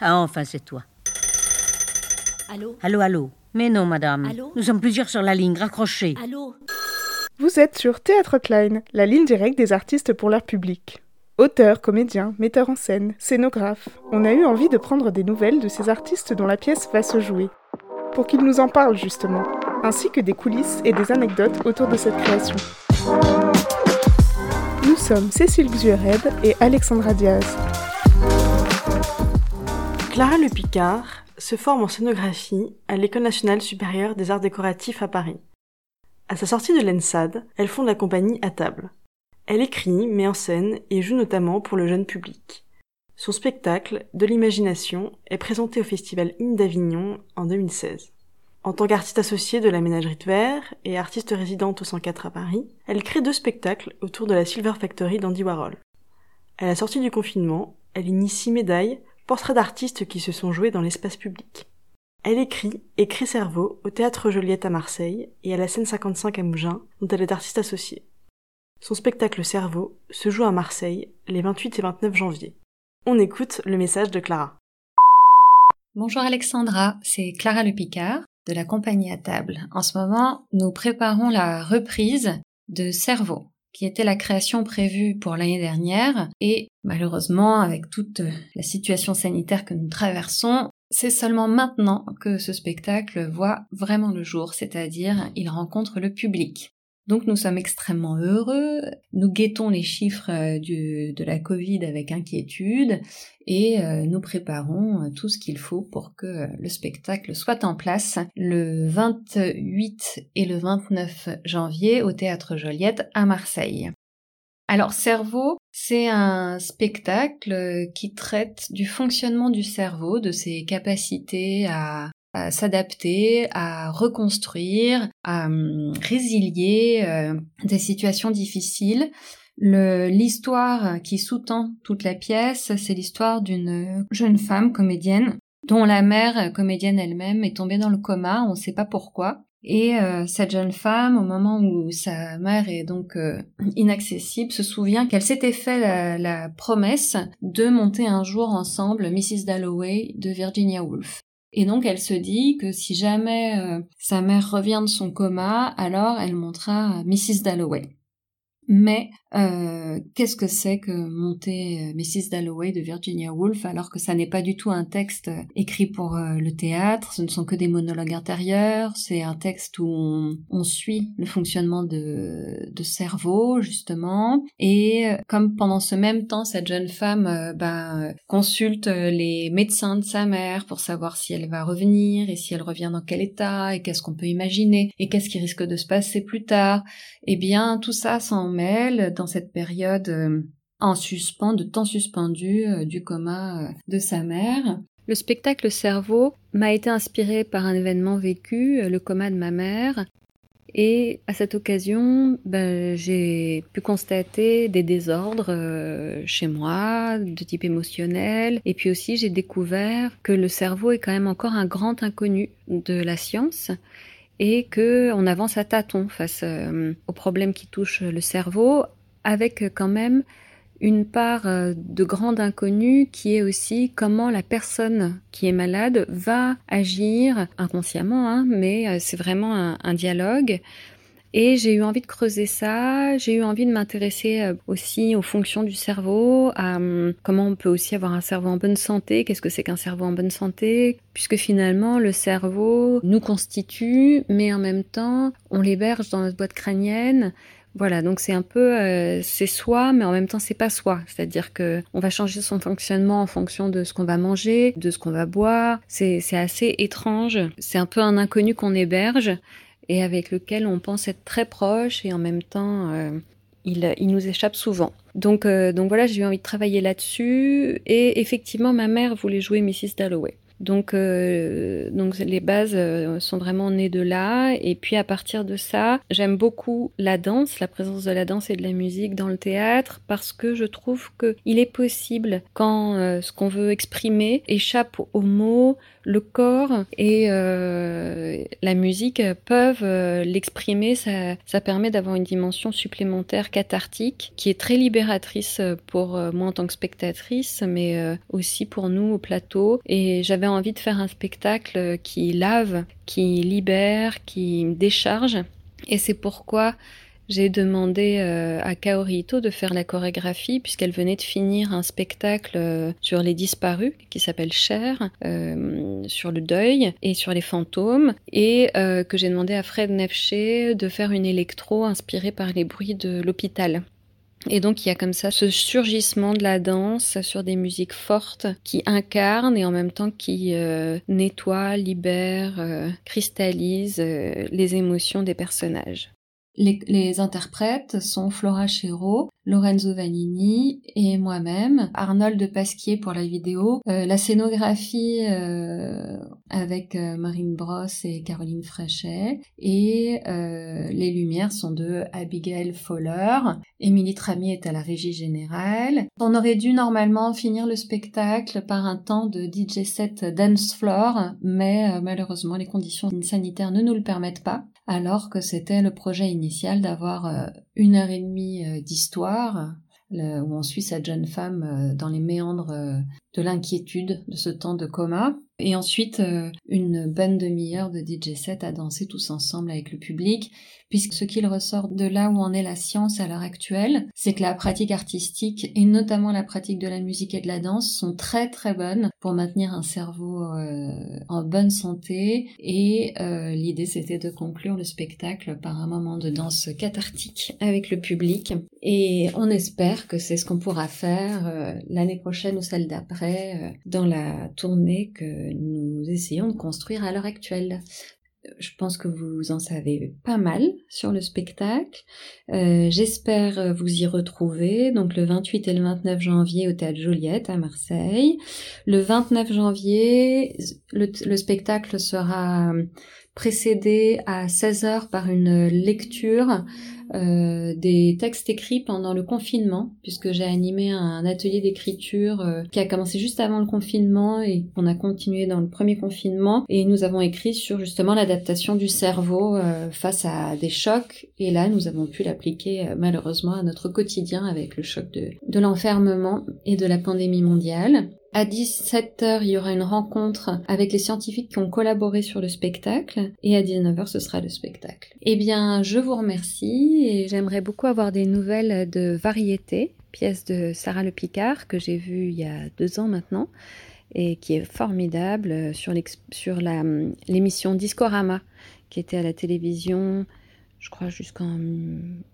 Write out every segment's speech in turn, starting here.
Ah, enfin, c'est toi. Allô? Allô, allô Mais non, madame. Allô? Nous sommes plusieurs sur la ligne, raccrochez. Allô? Vous êtes sur Théâtre Klein, la ligne directe des artistes pour leur public. Auteurs, comédiens, metteurs en scène, scénographes, on a eu envie de prendre des nouvelles de ces artistes dont la pièce va se jouer. Pour qu'ils nous en parlent justement, ainsi que des coulisses et des anecdotes autour de cette création. Nous sommes Cécile Xuered et Alexandra Diaz. Clara Le Picard se forme en scénographie à l'École nationale supérieure des arts décoratifs à Paris. À sa sortie de l'ENSAD, elle fonde la compagnie À table. Elle écrit, met en scène et joue notamment pour le jeune public. Son spectacle, De l'imagination, est présenté au festival In d'Avignon en 2016. En tant qu'artiste associée de la Ménagerie de Verre et artiste résidente au 104 à Paris, elle crée deux spectacles autour de la Silver Factory d'Andy Warhol. À la sortie du confinement, elle initie Médaille, portrait d'artistes qui se sont joués dans l'espace public. Elle écrit et crée Cerveau au Théâtre Joliette à Marseille et à la scène 55 à Mougins, dont elle est artiste associée. Son spectacle Cerveau se joue à Marseille les 28 et 29 janvier. On écoute le message de Clara. Bonjour Alexandra, c'est Clara Le Picard de la compagnie à table. En ce moment, nous préparons la reprise de Cerveau, qui était la création prévue pour l'année dernière et malheureusement avec toute la situation sanitaire que nous traversons, c'est seulement maintenant que ce spectacle voit vraiment le jour, c'est-à-dire il rencontre le public. Donc nous sommes extrêmement heureux, nous guettons les chiffres euh, de la Covid avec inquiétude et euh, nous préparons euh, tout ce qu'il faut pour que le spectacle soit en place le 28 et le 29 janvier au Théâtre Joliette à Marseille. Alors Cerveau, c'est un spectacle qui traite du fonctionnement du cerveau, de ses capacités à à s'adapter, à reconstruire, à hum, résilier euh, des situations difficiles. L'histoire qui sous-tend toute la pièce, c'est l'histoire d'une jeune femme comédienne dont la mère comédienne elle-même est tombée dans le coma, on ne sait pas pourquoi. Et euh, cette jeune femme, au moment où sa mère est donc euh, inaccessible, se souvient qu'elle s'était fait la, la, promesse de monter un jour ensemble Mrs. Dalloway de Virginia Woolf. Et donc elle se dit que si jamais euh, sa mère revient de son coma, alors elle montera Mrs. Dalloway. Mais euh, qu'est-ce que c'est que monter euh, Mrs. Dalloway de Virginia Woolf alors que ça n'est pas du tout un texte euh, écrit pour le théâtre, ce ne sont que des monologues intérieurs, c'est un texte où on, suit le fonctionnement de, de, cerveau justement et comme pendant ce même temps cette jeune femme ben, consulte les médecins de sa mère pour savoir si elle va revenir et si elle revient dans quel état et qu'est-ce qu'on peut imaginer et qu'est-ce qui risque de se passer plus tard, eh bien tout ça dans cette période euh, en suspens, de temps suspendu euh, du coma euh, de sa mère. Le spectacle Cerveau m'a été inspiré par un événement vécu, le coma de ma mère, et à cette occasion, ben, j'ai pu constater des désordres chez moi, de type émotionnel. Et puis aussi, j'ai découvert que le cerveau est quand même encore un grand inconnu de la science et que on avance à tâtons face euh, aux problèmes qui touchent le cerveau, avec quand même une part euh, de grande inconnue qui est aussi comment la personne qui est malade va agir inconsciemment, hein, mais euh, c'est vraiment un dialogue et j'ai eu envie de creuser ça, j'ai eu envie de m'intéresser euh, aussi aux fonctions du cerveau, à hum, comment on peut aussi avoir un cerveau en bonne santé, qu'est-ce que c'est qu'un cerveau en bonne santé, puisque finalement le cerveau nous constitue, mais en même temps on l'héberge dans notre boîte crânienne. Voilà, donc c'est un peu euh, c'est soi, mais en même temps c'est pas soi. C'est-à-dire que on va changer son fonctionnement en fonction de ce qu'on va manger, de ce qu'on va boire. C'est assez étrange. C'est un peu un inconnu qu'on héberge et avec lequel on pense être très proche et en même temps euh, il, il, nous échappe souvent. Donc, euh, donc voilà, j'ai eu envie de travailler là-dessus et effectivement ma mère voulait jouer Mrs. Dalloway. Donc, euh, donc les bases euh, sont vraiment nées de là. Et puis à partir de ça, j'aime beaucoup la danse, la présence de la danse et de la musique dans le théâtre, parce que je trouve que il est possible quand euh, ce qu'on veut exprimer échappe aux mots, le corps et la musique peuvent l'exprimer. Ça, ça permet d'avoir une dimension supplémentaire cathartique qui est très libératrice pour moi en tant que spectatrice, mais aussi pour nous au plateau. Et j'avais envie de faire un spectacle qui lave, qui libère, qui décharge. Et c'est pourquoi j'ai demandé euh, à Kaori Ito de faire la chorégraphie puisqu'elle venait de finir un spectacle euh, sur les disparus qui s'appelle Cher, euh, sur le deuil et sur les fantômes et que j'ai demandé à Fred Nefché de faire une électro inspirée par les bruits de l'hôpital. Et donc il y a comme ça ce surgissement de la danse sur des musiques fortes qui incarnent et en même temps qui euh, nettoient, libèrent, euh, cristallisent euh, les émotions des personnages. Les, interprètes sont Flora Chéreau, Lorenzo Vanini et moi-même, Arnold Pasquier pour la vidéo, euh, la scénographie euh, avec euh, Marine Brosse et Caroline Fréchet et les lumières sont de Abigail Fowler. Émilie Tramy est à la régie générale. On aurait dû normalement finir le spectacle par un temps de DJ set dance floor, mais malheureusement les conditions sanitaires ne nous le permettent pas alors que c'était le projet initial d'avoir euh, une heure et demie euh, d'histoire où on suit cette jeune femme euh, dans les méandres de l'inquiétude de ce temps de coma. Et ensuite, une bonne demi-heure de DJ set à danser tous ensemble avec le public, puisque ce qu'il ressort de là où en est la science à l'heure actuelle, c'est que la pratique artistique, et notamment la pratique de la musique et de la danse, sont très très bonnes pour maintenir un cerveau euh, en bonne santé. Et euh, l'idée, c'était de conclure le spectacle par un moment de danse cathartique avec le public. Et on espère que c'est ce qu'on pourra faire euh, l'année prochaine ou celle dans la tournée que nous essayons de construire à l'heure actuelle. Je pense que vous en savez pas mal sur le spectacle. Euh, J'espère vous y retrouver. Donc le 28 et le 29 janvier au Théâtre Joliette à Marseille. Le 29 janvier, le spectacle sera précédé à 16h par une lecture euh, des textes écrits pendant le confinement, puisque j'ai animé un atelier d'écriture euh, qui a commencé juste avant le confinement et qu'on a continué dans le premier confinement. Et nous avons écrit sur justement l'adaptation du cerveau euh, face à des chocs. Et là, nous avons pu l'appliquer malheureusement à notre quotidien avec le choc de l'enfermement et de la pandémie mondiale. À 17h, il y aura une rencontre avec les scientifiques qui ont collaboré sur le spectacle. Et à 19h, ce sera le spectacle. Eh bien, je vous remercie et j'aimerais beaucoup avoir des nouvelles de Variété, pièce de Sarah Le Picard que j'ai vue il y a deux ans maintenant et qui est formidable sur l'émission Discorama qui était à la télévision je crois jusqu'en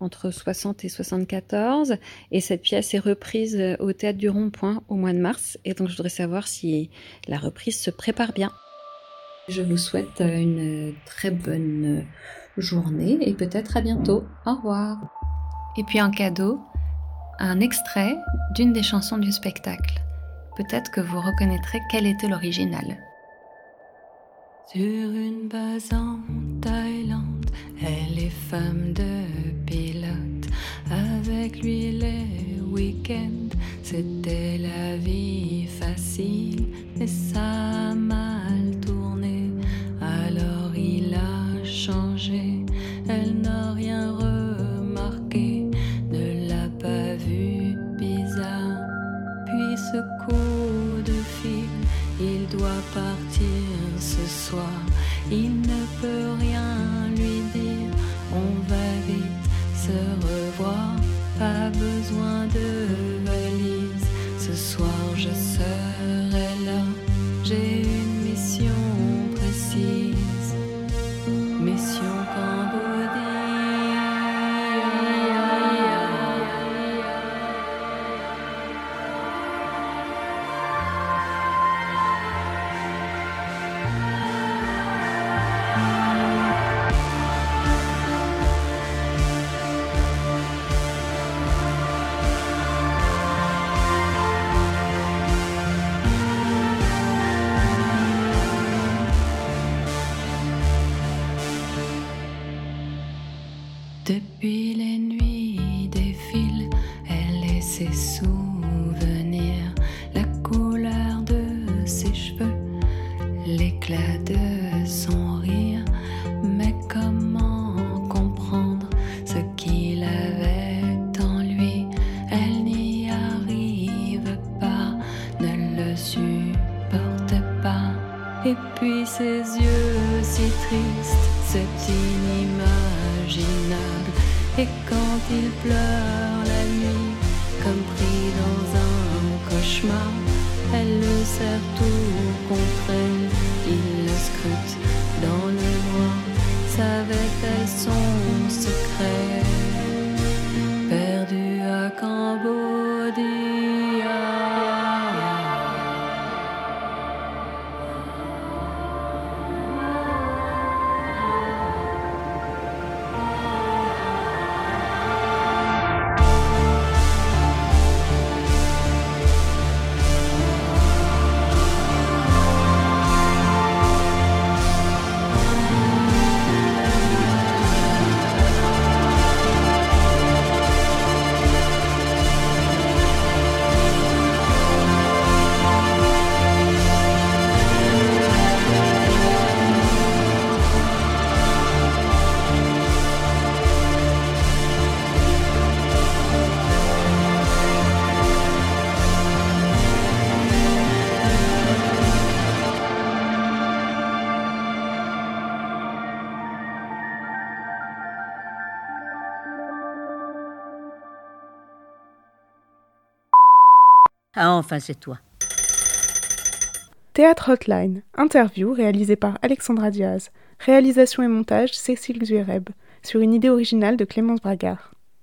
entre 60 et 74 et cette pièce est reprise au théâtre du Rond-Point au mois de mars et donc je voudrais savoir si la reprise se prépare bien. Je vous souhaite une très bonne journée et peut-être à bientôt. Au revoir. Et puis en cadeau, un extrait d'une des chansons du spectacle. Peut-être que vous reconnaîtrez quelle était l'original. Sur une base en Thaïlande, elle est femme de pilote. Avec lui les week-ends, c'était la vie facile, mais ça a mal tourné. Alors il a changé, elle n'a rien remarqué, ne l'a pas vu bizarre. Puis ce coup de fil, il doit partir ce soir. Il ne peut rien Depuis les nuits défilent, elle et ses souvenirs, la couleur de ses cheveux, l'éclat de son rire. Mais comment comprendre ce qu'il avait en lui? Elle n'y arrive pas, ne le supporte pas. Et puis ses yeux si tristes, c'est inimaginable. Et quand il pleure la nuit, comme pris dans un cauchemar, elle le serre tout contre elle, il le scrute dans le noir, savait-elle son Ah, enfin, c'est toi. Théâtre Hotline, interview réalisée par Alexandra Diaz. Réalisation et montage Cécile Zuereb, sur une idée originale de Clémence Bragard.